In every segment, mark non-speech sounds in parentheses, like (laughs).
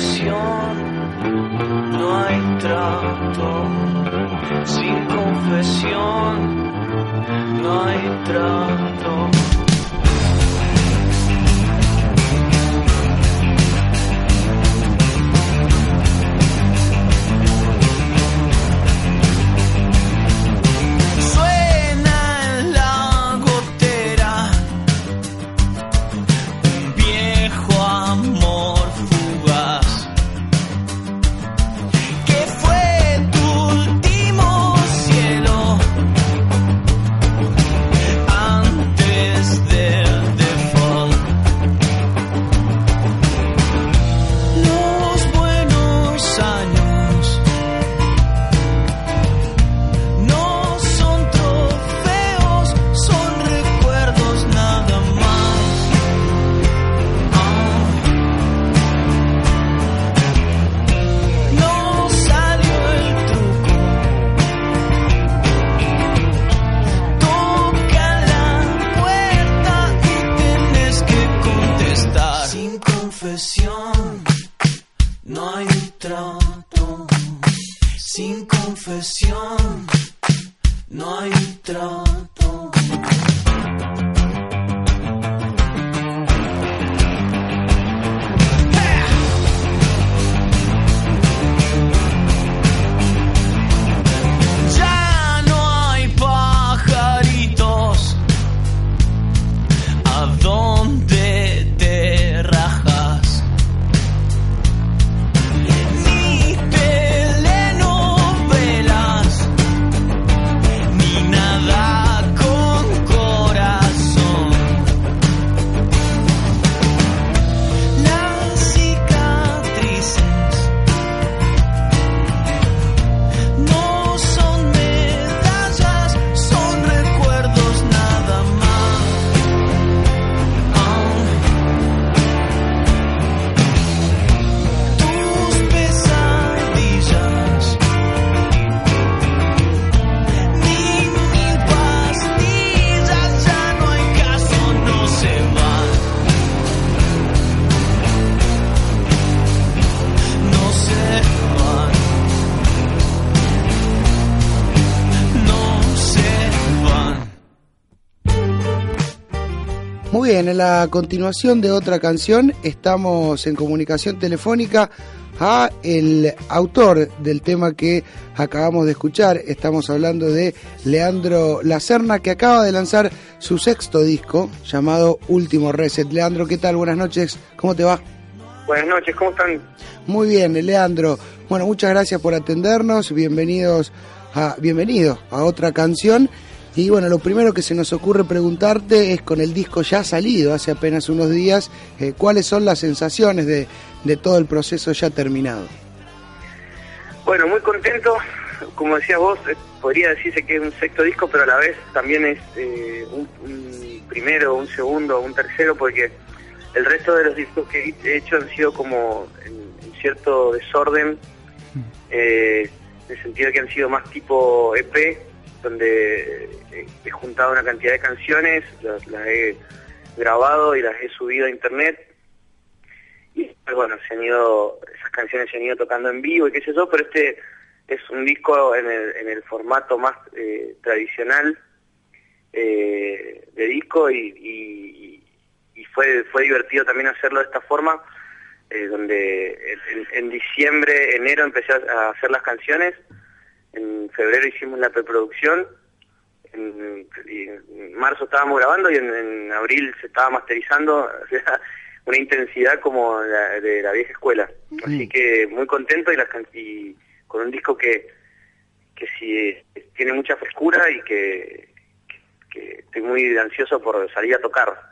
confesión no hay trato. Sin confesión no hay trato. Bien, en la continuación de otra canción estamos en comunicación telefónica a el autor del tema que acabamos de escuchar. Estamos hablando de Leandro Lacerna que acaba de lanzar su sexto disco llamado Último Reset. Leandro, ¿qué tal? Buenas noches. ¿Cómo te va? Buenas noches, ¿cómo están? Muy bien, Leandro. Bueno, muchas gracias por atendernos. Bienvenidos a bienvenido a otra canción. Y bueno, lo primero que se nos ocurre preguntarte es con el disco ya salido hace apenas unos días, eh, ¿cuáles son las sensaciones de, todo el proceso ya terminado? Bueno, muy contento, como decías vos, eh, podría decirse que es un sexto disco, pero a la vez también es eh, un, primero, un segundo, un tercero, porque el resto de los discos que he hecho han sido como en, cierto desorden, mm. en el sentido de que han sido más tipo EP, donde eh, he juntado una cantidad de canciones, las, he grabado y las he subido a internet. Y pues, bueno, se han ido, esas canciones se han ido tocando en vivo y qué sé yo, pero este es un disco en el, en el formato más eh, tradicional eh, de disco y, fue, fue divertido también hacerlo de esta forma, donde en, diciembre, enero empecé a hacer las canciones en febrero hicimos la preproducción, en, marzo estábamos grabando y en, abril se estaba masterizando, (laughs) una intensidad como la, de la vieja escuela. Así que muy contento y, las, y con un disco que, que sí tiene mucha frescura y que, estoy muy ansioso por salir a tocar.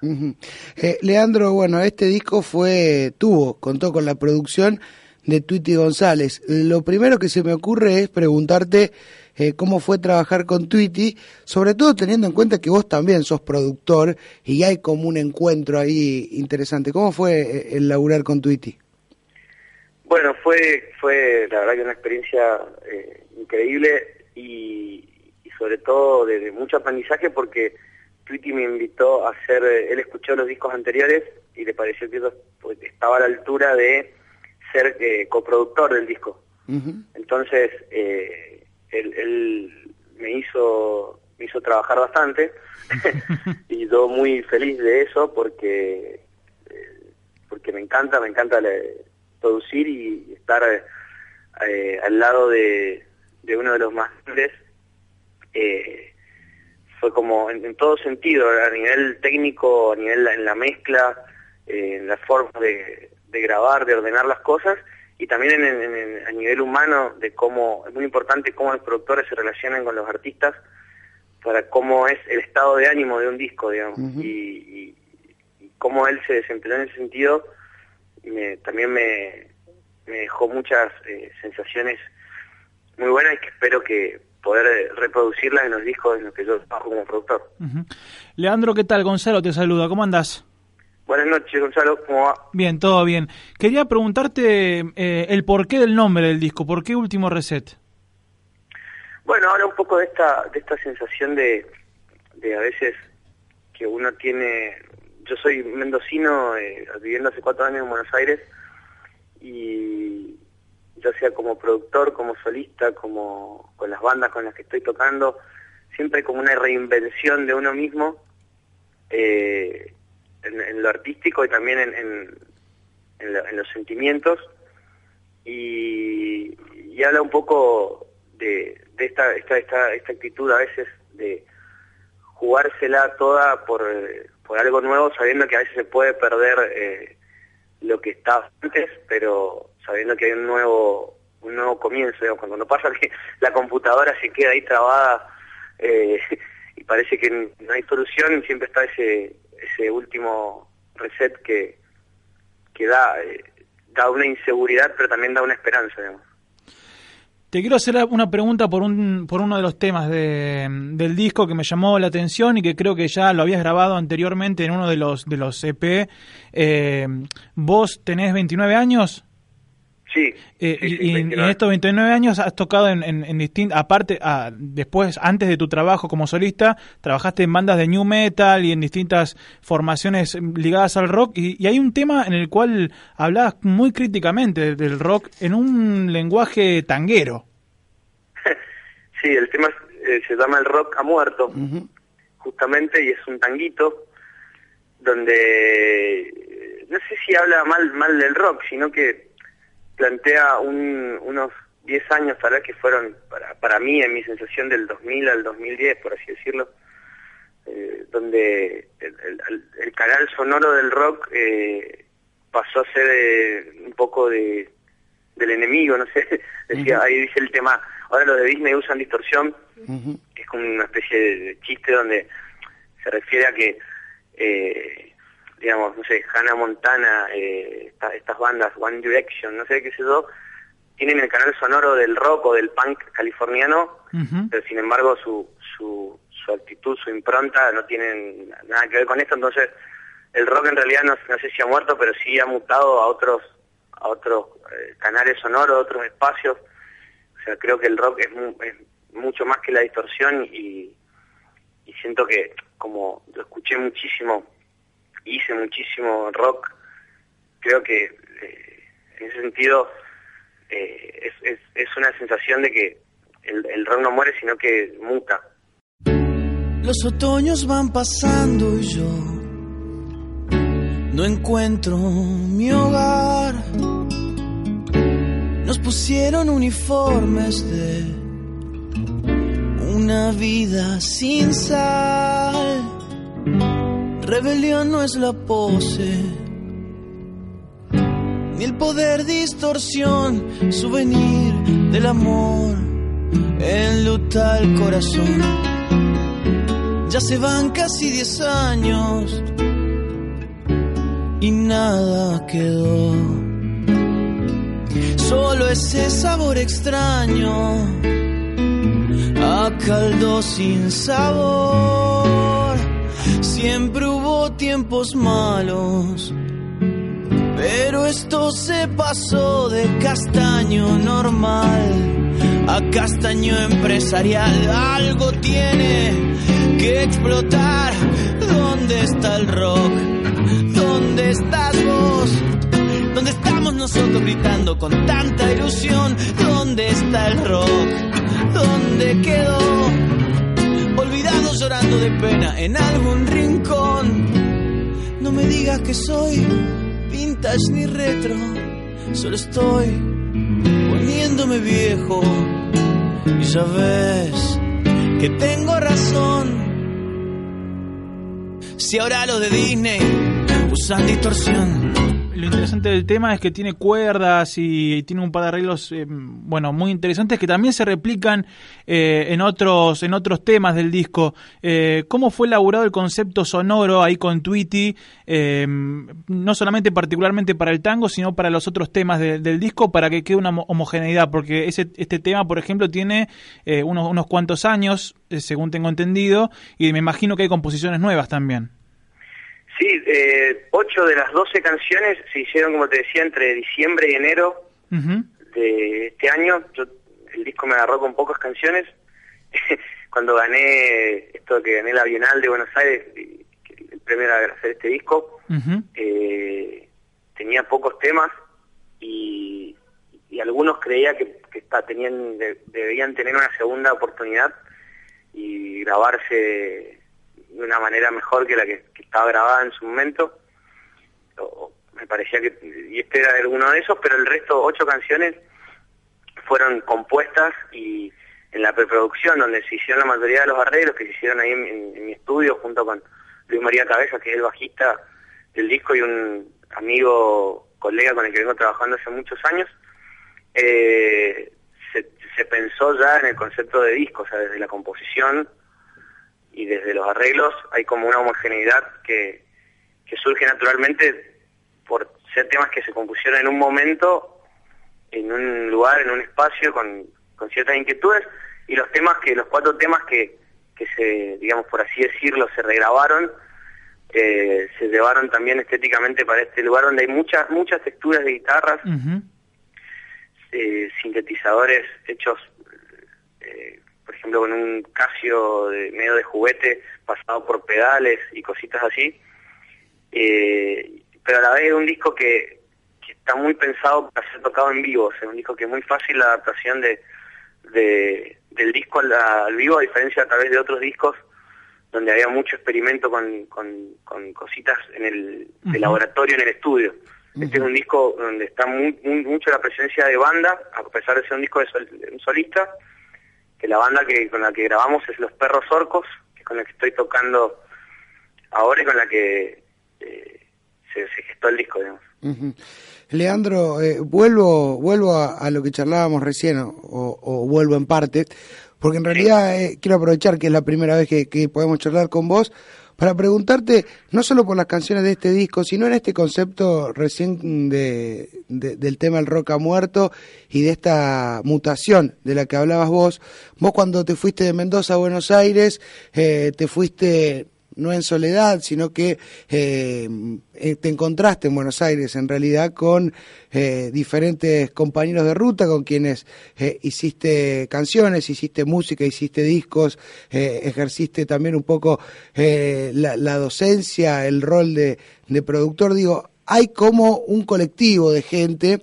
Eh, Leandro, bueno, este disco fue, tuvo, contó con la producción de Twitty González. Lo primero que se me ocurre es preguntarte eh, cómo fue trabajar con Twitty, sobre todo teniendo en cuenta que vos también sos productor y hay como un encuentro ahí interesante. ¿Cómo fue eh, el laburar con Twitty? Bueno, fue, fue la verdad que una experiencia eh, increíble y, sobre todo de, mucho aprendizaje porque Twitty me invitó a hacer, él escuchó los discos anteriores y le pareció que eso pues, estaba a la altura de ser eh, coproductor del disco. Entonces, él, él, me hizo me hizo trabajar bastante (laughs) y yo muy feliz de eso porque porque me encanta, me encanta producir y estar al lado de, de uno de los más grandes eh, fue como en, todo sentido, a nivel técnico, a nivel en la mezcla, eh, en la forma de, grabar, de ordenar las cosas y también en, a nivel humano de cómo es muy importante cómo los productores se relacionan con los artistas para cómo es el estado de ánimo de un disco, digamos, y, cómo él se desempeñó en ese sentido, me, también me, dejó muchas eh, sensaciones muy buenas y que espero que poder reproducirlas en los discos en los que yo trabajo como productor. Leandro, ¿qué tal? Gonzalo te saluda, ¿cómo andás? Buenas noches, Gonzalo, ¿cómo va? Bien, todo bien. Quería preguntarte eh, el porqué del nombre del disco, ¿por qué Último Reset? Bueno, ahora un poco de esta, de esta sensación de, de a veces que uno tiene... Yo soy mendocino, eh, viviendo hace cuatro años en Buenos Aires, y ya sea como productor, como solista, como con las bandas con las que estoy tocando, siempre como una reinvención de uno mismo eh, en, lo artístico y también en, en, los sentimientos. Y, habla un poco de, esta, esta, esta, esta actitud a veces de jugársela toda por, por algo nuevo sabiendo que a veces se puede perder eh, lo que está antes, pero sabiendo que hay un nuevo un nuevo comienzo, cuando pasa que la computadora se queda ahí trabada eh, (laughs) y parece que no hay solución, siempre está ese ese último reset que, que da, eh, da una inseguridad, pero también da una esperanza, Te quiero hacer una pregunta por, un, por uno de los temas de, del disco que me llamó la atención y que creo que ya lo habías grabado anteriormente en uno de los, de los EP. Eh, ¿Vos tenés 29 años? Sí. Eh, y, en estos 29 años has tocado en, en, distintas, aparte, ah, después, antes de tu trabajo como solista, trabajaste en bandas de new metal y en distintas formaciones ligadas al rock. Y, hay un tema en el cual hablabas muy críticamente del rock en un lenguaje tanguero. (laughs) Sí, el tema eh, se llama El rock ha muerto, justamente, y es un tanguito donde no sé si habla mal mal del rock, sino que plantea unos 10 años tal vez que fueron para, para mí en mi sensación del 2000 al 2010 por así decirlo eh, donde el, canal sonoro del rock eh, pasó a ser eh, un poco de del enemigo no sé. (laughs) Decía ahí dice el tema. Ahora los de Disney usan distorsión que es como una especie de, chiste donde se refiere a que digamos, no sé, Hannah Montana, eh, estas bandas, One Direction, no sé qué sé yo, tienen el canal sonoro del rock o del punk californiano, pero sin embargo su, su, su actitud, su impronta no tienen nada que ver con esto, entonces el rock en realidad no, no sé si ha muerto, pero sí ha mutado a otros a otros eh, canales sonoros, otros espacios, o sea, creo que el rock es, es mucho más que la distorsión y, y siento que como lo escuché muchísimo hice muchísimo rock, creo que eh, en ese sentido eh, es, es, una sensación de que el, el rock no muere, sino que muta. Los otoños van pasando y yo no encuentro mi hogar. Nos pusieron uniformes de una vida sin sal Rebelión no es la pose, ni el poder distorsión, souvenir del amor, enluta el corazón. Ya se van casi diez años y nada quedó. Solo ese sabor extraño a caldo sin sabor Siempre hubo tiempos malos, pero esto se pasó de castaño normal a castaño empresarial. Algo tiene que explotar. ¿Dónde está el rock? ¿Dónde estás vos? ¿Dónde estamos nosotros gritando con tanta ilusión. ¿Dónde está el rock? ¿Dónde quedó? Llorando de pena en algún rincón. No me digas que soy vintage ni retro, solo estoy poniéndome viejo. Y ya ves que tengo razón. Si ahora los de Disney usan distorsión lo interesante del tema es que tiene cuerdas y tiene un par de arreglos, eh, bueno, muy interesantes que también se replican eh, en otros en otros temas del disco. Eh, ¿Cómo fue elaborado el concepto sonoro ahí con Tweety? no solamente particularmente para el tango, sino para los otros temas del disco, para que quede una homogeneidad, porque ese, este tema, por ejemplo, tiene unos, unos cuantos años, según tengo entendido, y me imagino que hay composiciones nuevas también. Sí, eh, ocho de las doce canciones se hicieron, como te decía, entre diciembre y enero de este año. Yo, el disco me agarró con pocas canciones. (laughs) Cuando gané esto que gané la Bienal de Buenos Aires, el premio era hacer este disco, eh, tenía pocos temas y, algunos creía que, tenían, debían tener una segunda oportunidad y grabarse de una manera mejor que la que, estaba grabada en su momento. me parecía que, y este era alguno de esos, pero el resto, ocho canciones, fueron compuestas y en la preproducción, donde se hicieron la mayoría de los arreglos que se hicieron ahí en, mi estudio, junto con Luis María Cabeza, que es el bajista del disco y un amigo, colega con el que vengo trabajando hace muchos años, eh, se, se pensó ya en el concepto de disco, o sea, desde la composición y desde los arreglos hay como una homogeneidad que, surge naturalmente por ser temas que se compusieron en un momento, en un lugar, en un espacio, con, ciertas inquietudes, y los temas que, los cuatro temas que, que se, digamos por así decirlo, se regrabaron, eh, se llevaron también estéticamente para este lugar donde hay muchas, muchas texturas de guitarras, eh, sintetizadores hechos eh, por ejemplo con un Casio de medio de juguete pasado por pedales y cositas así, eh, pero a la vez es un disco que, está muy pensado para ser tocado en vivo, es un disco que es muy fácil la adaptación de, del disco al, vivo, a diferencia a través de otros discos donde había mucho experimento con, con, cositas en el laboratorio, en el estudio. Este es un disco donde está muy, mucho la presencia de banda, a pesar de ser un disco de un solista, que la banda que con la que grabamos es Los Perros Orcos, que es con la que estoy tocando ahora y con la que eh, se, gestó el disco, digamos. Leandro, eh, vuelvo vuelvo a, lo que charlábamos recién, o, vuelvo en parte, porque en realidad eh, quiero aprovechar que es la primera vez que, que podemos charlar con vos, para preguntarte, no solo por las canciones de este disco, sino en este concepto recién de, del tema el rock ha muerto y de esta mutación de la que hablabas vos. Vos cuando te fuiste de Mendoza a Buenos Aires, eh, te fuiste no en soledad, sino que eh, eh, te encontraste en Buenos Aires en realidad con eh, diferentes compañeros de ruta con quienes hiciste canciones, hiciste música, hiciste discos, ejerciste también un poco la, docencia, el rol de, de productor. Digo, hay como un colectivo de gente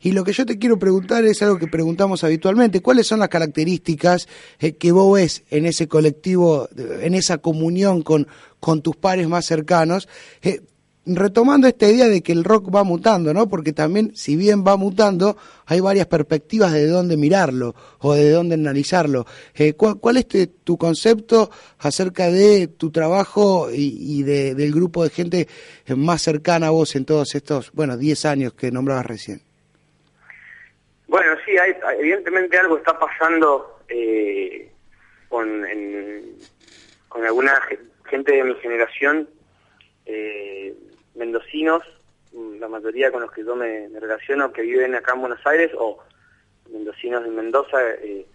y lo que yo te quiero preguntar es algo que preguntamos habitualmente. ¿Cuáles son las características eh, que vos ves en ese colectivo, en esa comunión con, tus pares más cercanos? Eh, retomando esta idea de que el rock va mutando, ¿no? Porque también, si bien va mutando, hay varias perspectivas de dónde mirarlo o de dónde analizarlo. Eh, ¿cuál, es tu concepto acerca de tu trabajo y, de, del grupo de gente más cercana a vos en todos estos, bueno, 10 años que nombrabas recién? Bueno, sí, hay, evidentemente algo está pasando eh, con, con alguna gente de mi generación, eh, mendocinos, la mayoría con los que yo me, relaciono, que viven acá en Buenos Aires, o mendocinos de Mendoza, eh,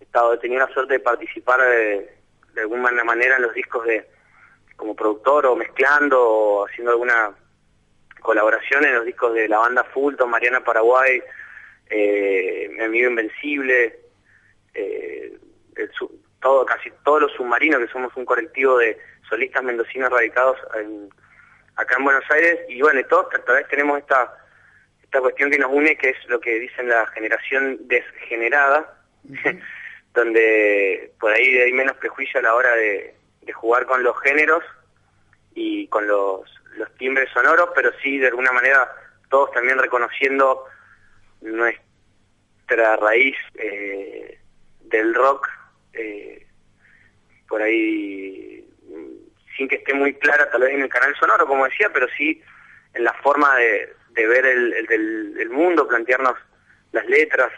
he, estado, tenido la suerte de participar de, de alguna manera en los discos de como productor o mezclando o haciendo alguna colaboración en los discos de la banda Fulton, Mariana Paraguay, eh, Mi Amigo Invencible, eh, todo, casi todos los submarinos, que somos un colectivo de solistas mendocinos radicados acá en Buenos Aires, y bueno, todos a vez tenemos esta esta cuestión que nos une, que es lo que dicen la generación desgenerada, (laughs) donde por ahí hay menos prejuicio a la hora de, jugar con los géneros y con los, los timbres sonoros, pero sí de alguna manera todos también reconociendo nuestra raíz eh, del rock, eh, por ahí sin que esté muy clara tal vez en el canal sonoro, como decía, pero sí en la forma de, ver el, mundo, plantearnos las letras,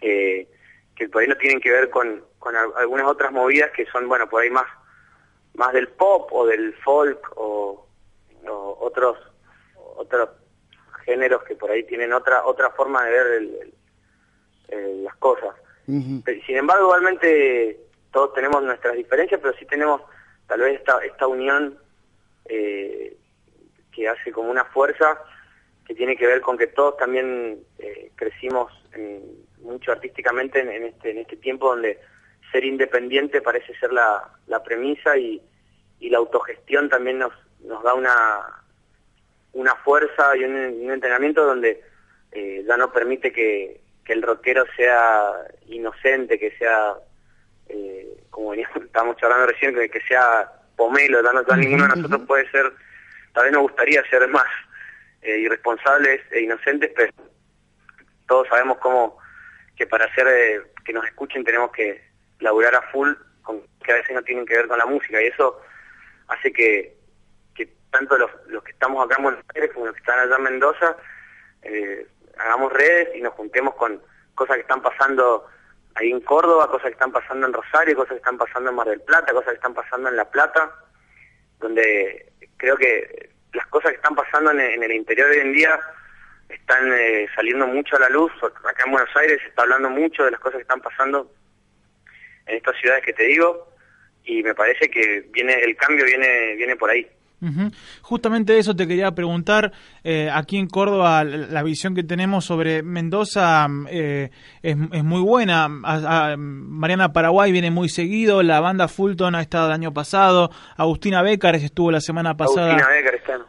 eh, que por ahí no tienen que ver con, con algunas otras movidas que son, bueno, por ahí más, más del pop o del folk o, otros otros géneros que por ahí tienen otra otra forma de ver las cosas. Sin embargo, igualmente todos tenemos nuestras diferencias, pero sí tenemos tal vez esta, esta unión eh, que hace como una fuerza que tiene que ver con que todos también eh, crecimos mucho artísticamente en, este, en este tiempo donde ser independiente parece ser la, la premisa y, y, la autogestión también nos, nos da una, una fuerza y un, entrenamiento donde eh, ya no permite que, que el rockero sea inocente, que sea eh, como veníamos, (laughs) estábamos charlando recién, que, que sea pomelo, no, ninguno de nosotros puede ser, tal vez nos gustaría ser más eh, irresponsables e inocentes, pero todos sabemos cómo que para hacer que nos escuchen tenemos que laburar a full, con, que a veces no tienen que ver con la música, y eso hace que tanto los, los que estamos acá en Buenos Aires como los que están allá en Mendoza, eh, hagamos redes y nos juntemos con cosas que están pasando ahí en Córdoba, cosas que están pasando en Rosario, cosas que están pasando en Mar del Plata, cosas que están pasando en La Plata, donde creo que las cosas que están pasando en, el interior hoy en día están eh, saliendo mucho a la luz. Acá en Buenos Aires se está hablando mucho de las cosas que están pasando en estas ciudades que te digo y me parece que viene el cambio viene viene por ahí. Justamente eso te quería preguntar. Eh, aquí en Córdoba, la, visión que tenemos sobre Mendoza eh, es, muy buena. Mariana Paraguay viene muy seguido. La banda Fulton ha estado el año pasado. Agustina Becar estuvo la semana pasada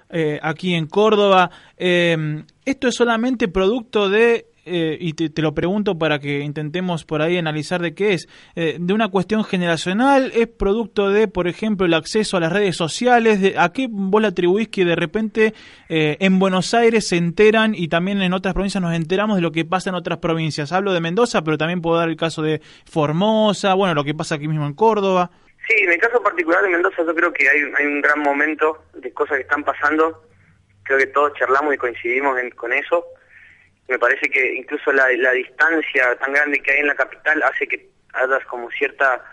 eh, aquí en Córdoba. esto es solamente producto de eh, y te, lo pregunto para que intentemos por ahí analizar de qué es, eh, de una cuestión generacional, es producto de, por ejemplo, el acceso a las redes sociales, de, ¿a qué vos le atribuís que de repente eh, en Buenos Aires se enteran y también en otras provincias nos enteramos de lo que pasa en otras provincias? Hablo de Mendoza, pero también puedo dar el caso de Formosa, bueno, lo que pasa aquí mismo en Córdoba. Sí, en el caso particular de Mendoza yo creo que hay, hay un gran momento de cosas que están pasando, creo que todos charlamos y coincidimos con eso me parece que incluso la, distancia tan grande que hay en la capital hace que hayas como cierta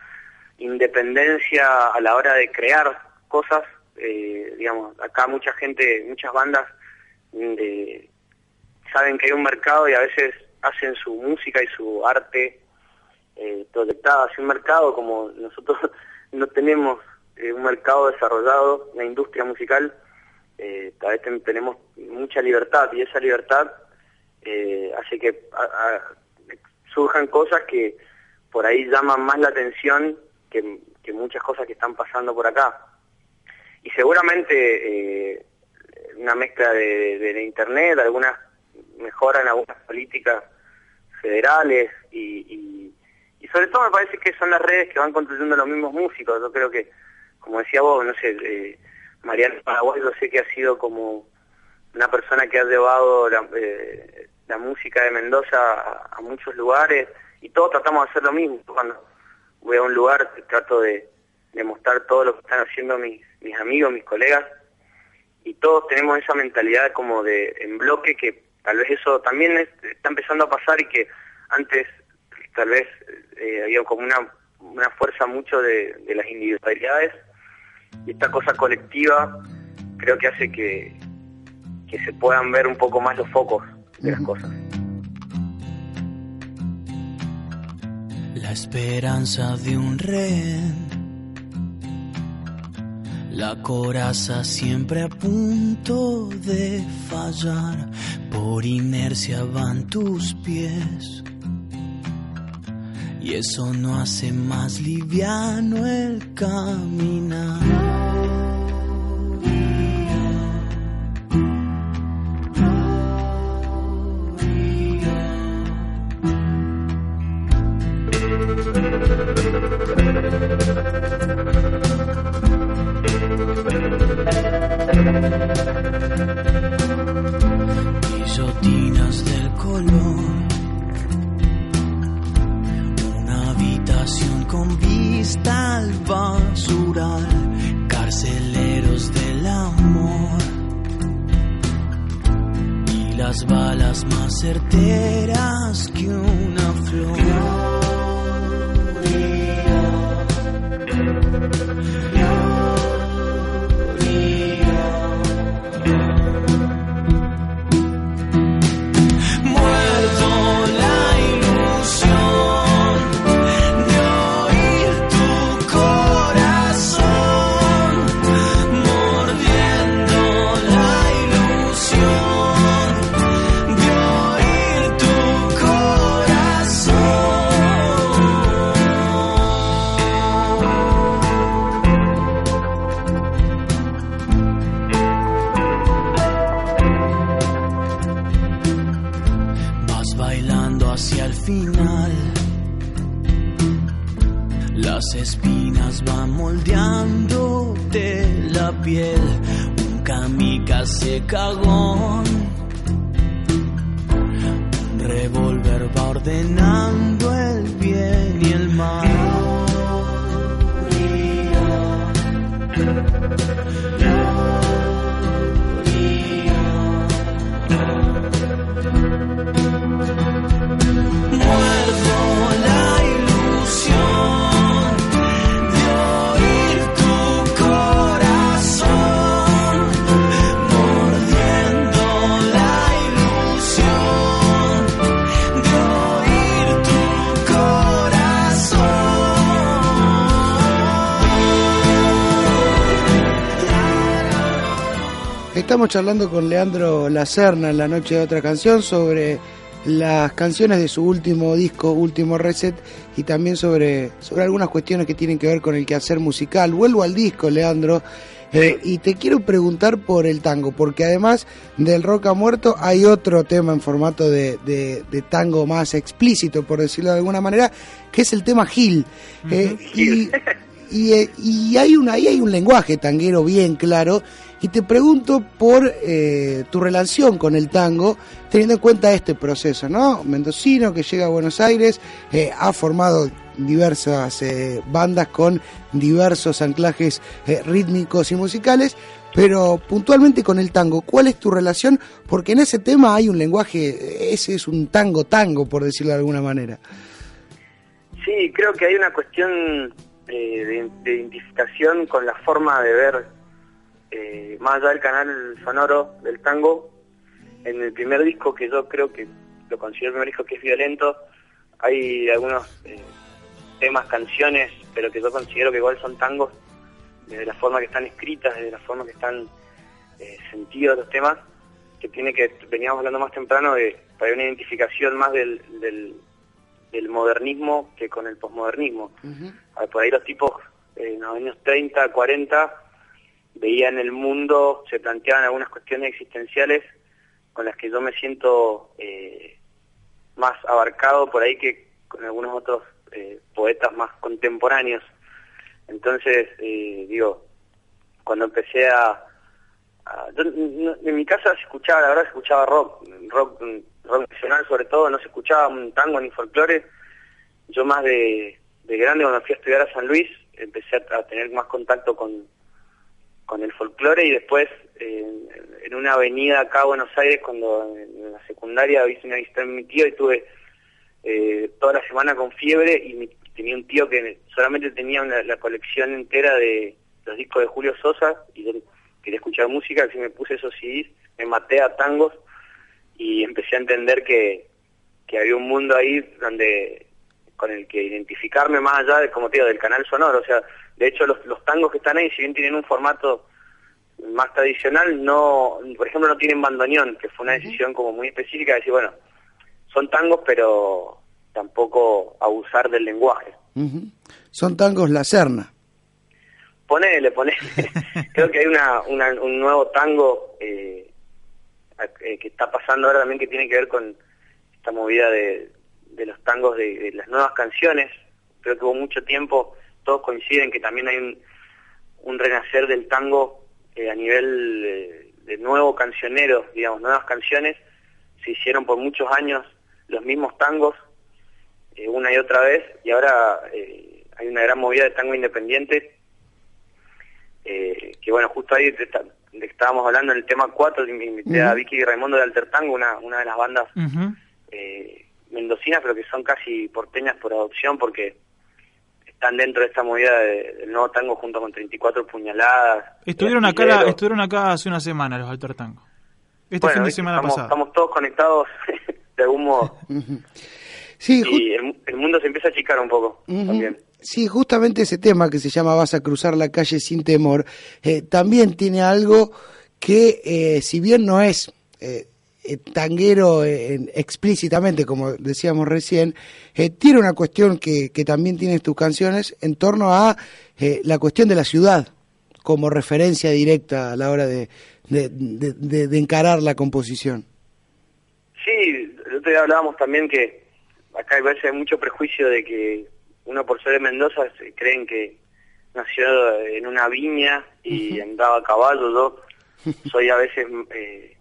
independencia a la hora de crear cosas. Eh, digamos, acá mucha gente, muchas bandas mm, saben que hay un mercado y a veces hacen su música y su arte eh, proyectada hacia un mercado como nosotros (laughs) no tenemos eh, un mercado desarrollado, una industria musical, eh, tal vez tenemos mucha libertad y esa libertad eh, hace que surjan cosas que por ahí llaman más la atención que, muchas cosas que están pasando por acá. Y seguramente eh, una mezcla de, Internet, algunas mejoran algunas políticas federales y, y, sobre todo me parece que son las redes que van construyendo los mismos músicos. Yo creo que, como decía vos, no sé, eh, Mariano Paraguay, yo sé que ha sido como una persona que ha llevado la, eh, la música de Mendoza a, muchos lugares y todos tratamos de hacer lo mismo. Cuando voy a un lugar trato de, mostrar todo lo que están haciendo mis, mis amigos, mis colegas y todos tenemos esa mentalidad como de en bloque que tal vez eso también está empezando a pasar y que antes tal vez eh, había como una, una fuerza mucho de, de las individualidades y esta cosa colectiva creo que hace que, que se puedan ver un poco más los focos de las cosas. La esperanza de un rehén, la coraza siempre a punto de fallar, por inercia van tus pies. Y eso no hace más liviano el caminar. Estamos charlando con Leandro Lacerna en la noche de otra canción sobre las canciones de su último disco, Último Reset, y también sobre, sobre algunas cuestiones que tienen que ver con el quehacer musical. Vuelvo al disco, Leandro, eh, y te quiero preguntar por el tango, porque además del rock a muerto hay otro tema en formato de, de, tango más explícito, por decirlo de alguna manera, que es el tema Gil. Eh, y, (laughs) y, eh, y, hay, una, ahí hay un lenguaje tanguero bien claro y te pregunto por eh, tu relación con el tango, teniendo en cuenta este proceso, ¿no? Mendocino que llega a Buenos Aires, eh, ha formado diversas eh, bandas con diversos anclajes rítmicos y musicales, pero puntualmente con el tango, ¿cuál es tu relación? Porque en ese tema hay un lenguaje, ese es un tango tango, por decirlo de alguna manera. Sí, creo que hay una cuestión de identificación con la forma de ver eh, más allá del canal sonoro del tango, en el primer disco que yo creo que lo considero el primer disco que es violento, hay algunos eh, temas, canciones, pero que yo considero que igual son tangos, desde la forma que están escritas, desde la forma que están eh, sentidos los temas, que tiene que, veníamos hablando más temprano, de para una identificación más del, modernismo que con el posmodernismo. Por ahí los tipos en los años 30, 40, veían el mundo, se planteaban algunas cuestiones existenciales con las que yo me siento eh, más abarcado por ahí que con algunos otros eh, poetas más contemporáneos. Entonces, eh, digo, cuando empecé a... en mi casa se escuchaba, la verdad se escuchaba rock, rock, rock nacional sobre todo, no se escuchaba un tango ni folclore. Yo más de, de grande, cuando fui a estudiar a San Luis, empecé a tener más contacto con, con el folclore y después en una avenida acá a Buenos Aires cuando en la secundaria hice una visita en mi tío y tuve eh, toda la semana con fiebre y tenía un tío que solamente tenía la colección entera de los discos de Julio Sosa y yo quería escuchar música, así me puse esos CDs, me maté a tangos y empecé a entender que, que había un mundo ahí donde con el que identificarme más allá de, como te digo, del canal sonoro, o sea, de hecho, los, los tangos que están ahí, si bien tienen un formato más tradicional, no, por ejemplo, no tienen bandoneón, que fue una decisión como muy específica de decir, bueno, son tangos, pero tampoco abusar del lenguaje. Son tangos la serna. Ponele, ponele. (laughs) Creo que hay una, un nuevo tango eh, eh, que está pasando ahora también que tiene que ver con esta movida de, los tangos de, las nuevas canciones. Creo que hubo mucho tiempo todos coinciden que también hay un, renacer del tango eh, a nivel eh, de nuevo cancionero, digamos, nuevas canciones, se hicieron por muchos años los mismos tangos, una y otra vez, y ahora hay una gran movida de tango independiente, que bueno, justo ahí de que estábamos hablando en el tema 4, invité a Vicky y Raimundo de Alter Tango, una, una de las bandas eh, mendocinas, pero que son casi porteñas por adopción, porque están dentro de esta movida del nuevo tango junto con 34 puñaladas. Estuvieron acá, estuvieron acá hace una semana los Alter Tango. Este fin de semana estamos, pasado. Estamos todos conectados (laughs) de algún modo. (laughs) sí, y el, mundo se empieza a achicar un poco también. Sí, justamente ese tema que se llama Vas a cruzar la calle sin temor, eh, también tiene algo que, eh, si bien no es eh, tanguero explícitamente, como decíamos recién, tiene una cuestión que, que, también tienes tus canciones en torno a la cuestión de la ciudad como referencia directa a la hora de, de, encarar la composición. Sí, el otro día hablábamos también que acá hay veces mucho prejuicio de que uno por ser de Mendoza creen que nació en una viña y andaba a caballo. Yo soy a veces eh,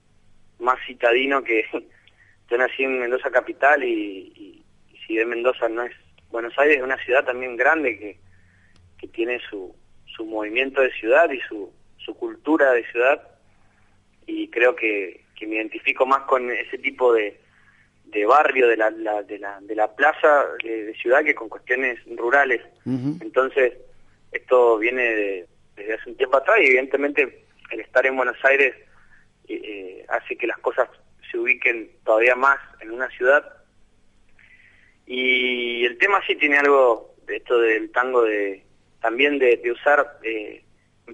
más citadino que (laughs) yo nací en Mendoza capital y, si de Mendoza no es Buenos Aires es una ciudad también grande que, que tiene su, su movimiento de ciudad y su, su cultura de ciudad y creo que, que me identifico más con ese tipo de, de barrio de la, de la, de la plaza de, ciudad que con cuestiones rurales. Entonces, esto viene desde hace un tiempo atrás y evidentemente el estar en Buenos Aires eh, eh, hace que las cosas se ubiquen todavía más en una ciudad. Y el tema sí tiene algo de esto del tango de también de, de usar eh,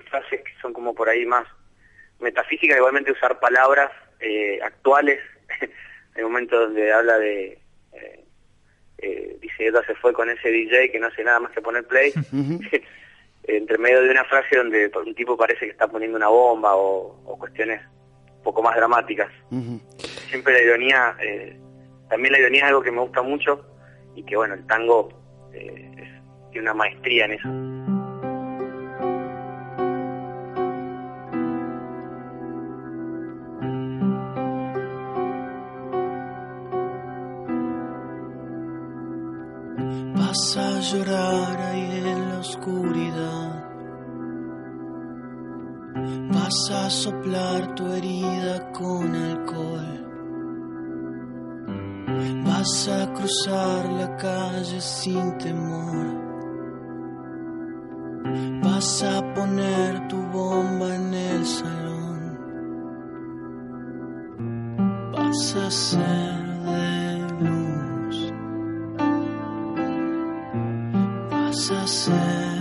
frases que son como por ahí más metafísicas, igualmente usar palabras eh, actuales (laughs) el momento donde habla de eh, eh, dice ella se fue con ese DJ que no hace nada más que poner play (laughs) (laughs) entre medio de una frase donde un tipo parece que está poniendo una bomba o, cuestiones un poco más dramáticas. Siempre la ironía eh, también la ironía es algo que me gusta mucho y que bueno el tango eh, tiene una maestría en eso Vas a llorar ahí en la oscuridad. Vas a soplar tu herida con alcohol. Vas a cruzar la calle sin temor. Vas a poner tu bomba en el salón. Vas a ser myself.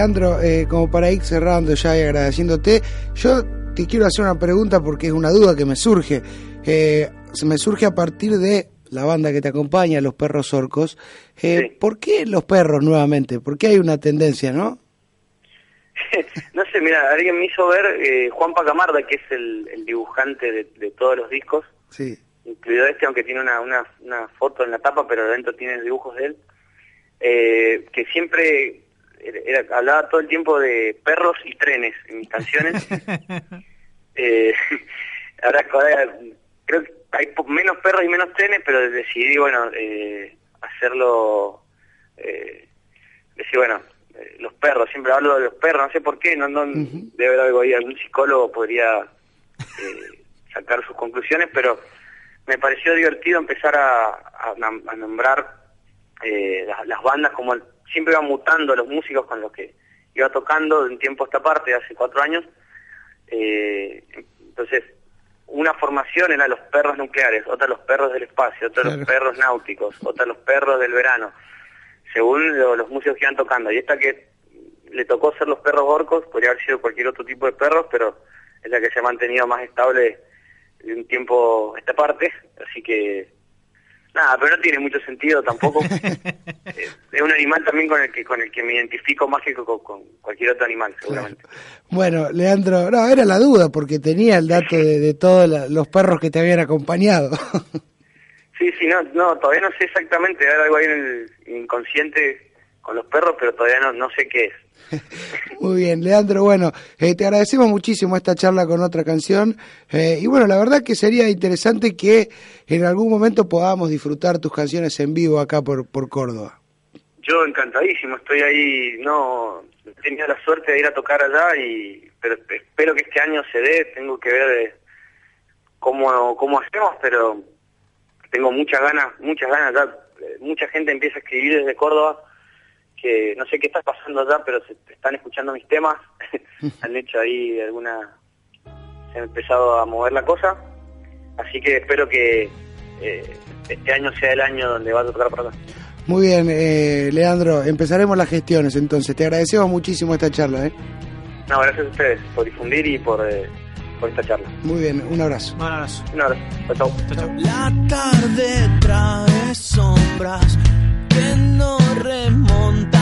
Leandro, eh, como para ir cerrando ya y agradeciéndote, yo te quiero hacer una pregunta porque es una duda que me surge. Eh, se me surge a partir de la banda que te acompaña, Los Perros Orcos. Eh, ¿Por qué los perros nuevamente? ¿Por qué hay una tendencia, no? (laughs) no sé, mira, alguien me hizo ver eh, Juan Pacamarda, que es el, dibujante de, todos los discos. Sí. Incluido este, aunque tiene una, una, una foto en la tapa, pero dentro tiene dibujos de él. Eh, que siempre hablaba todo el tiempo de perros y trenes en mis canciones. (laughs) eh, (laughs) ahora, creo que hay menos perros y menos trenes, pero decidí, bueno, eh, hacerlo, eh, decir, bueno, eh, los perros, siempre hablo de los perros, no sé por qué, no, no debe haber algo ahí, algún psicólogo podría eh, (laughs) sacar sus conclusiones, pero me pareció divertido empezar a, a, nombrar eh, las, bandas como siempre iban mutando los músicos con los que iba tocando de un tiempo a esta parte, hace cuatro años, entonces una formación era los perros nucleares, otra los perros del espacio, otra los perros náuticos, otra los perros del verano, según los músicos que iban tocando. Y esta que le tocó ser los perros orcos, podría haber sido cualquier otro tipo de perros, pero es la que se ha mantenido más estable de un tiempo esta parte, así que Nada, pero no tiene mucho sentido tampoco. (laughs) es un animal también con el que con el que me identifico más que con, cualquier otro animal, seguramente. Bueno, Leandro, no, era la duda porque tenía el dato de, todos los perros que te habían acompañado. (laughs) sí, sí, no, no, todavía no sé exactamente, hay algo ahí en el inconsciente con los perros, pero todavía no, no sé qué es. (laughs) Muy bien, Leandro, bueno, eh, te agradecemos muchísimo esta charla con otra canción eh, y bueno, la verdad que sería interesante que en algún momento podamos disfrutar tus canciones en vivo acá por, por Córdoba. Yo encantadísimo, estoy ahí, no he tenido la suerte de ir a tocar allá y pero espero que este año se dé, tengo que ver eh, cómo, cómo hacemos, pero tengo muchas ganas, muchas ganas ya, mucha gente empieza a escribir desde Córdoba que no sé qué está pasando allá, pero se están escuchando mis temas, (laughs) han hecho ahí alguna, se ha empezado a mover la cosa, así que espero que eh, este año sea el año donde va a tocar para acá. Muy bien, eh, Leandro, empezaremos las gestiones entonces, te agradecemos muchísimo esta charla. ¿eh? No, gracias a ustedes por difundir y por... Eh, por esta charla. Muy bien, un abrazo. Un abrazo. Un abrazo. Chao, chao. La tarde trae sombras que no remontan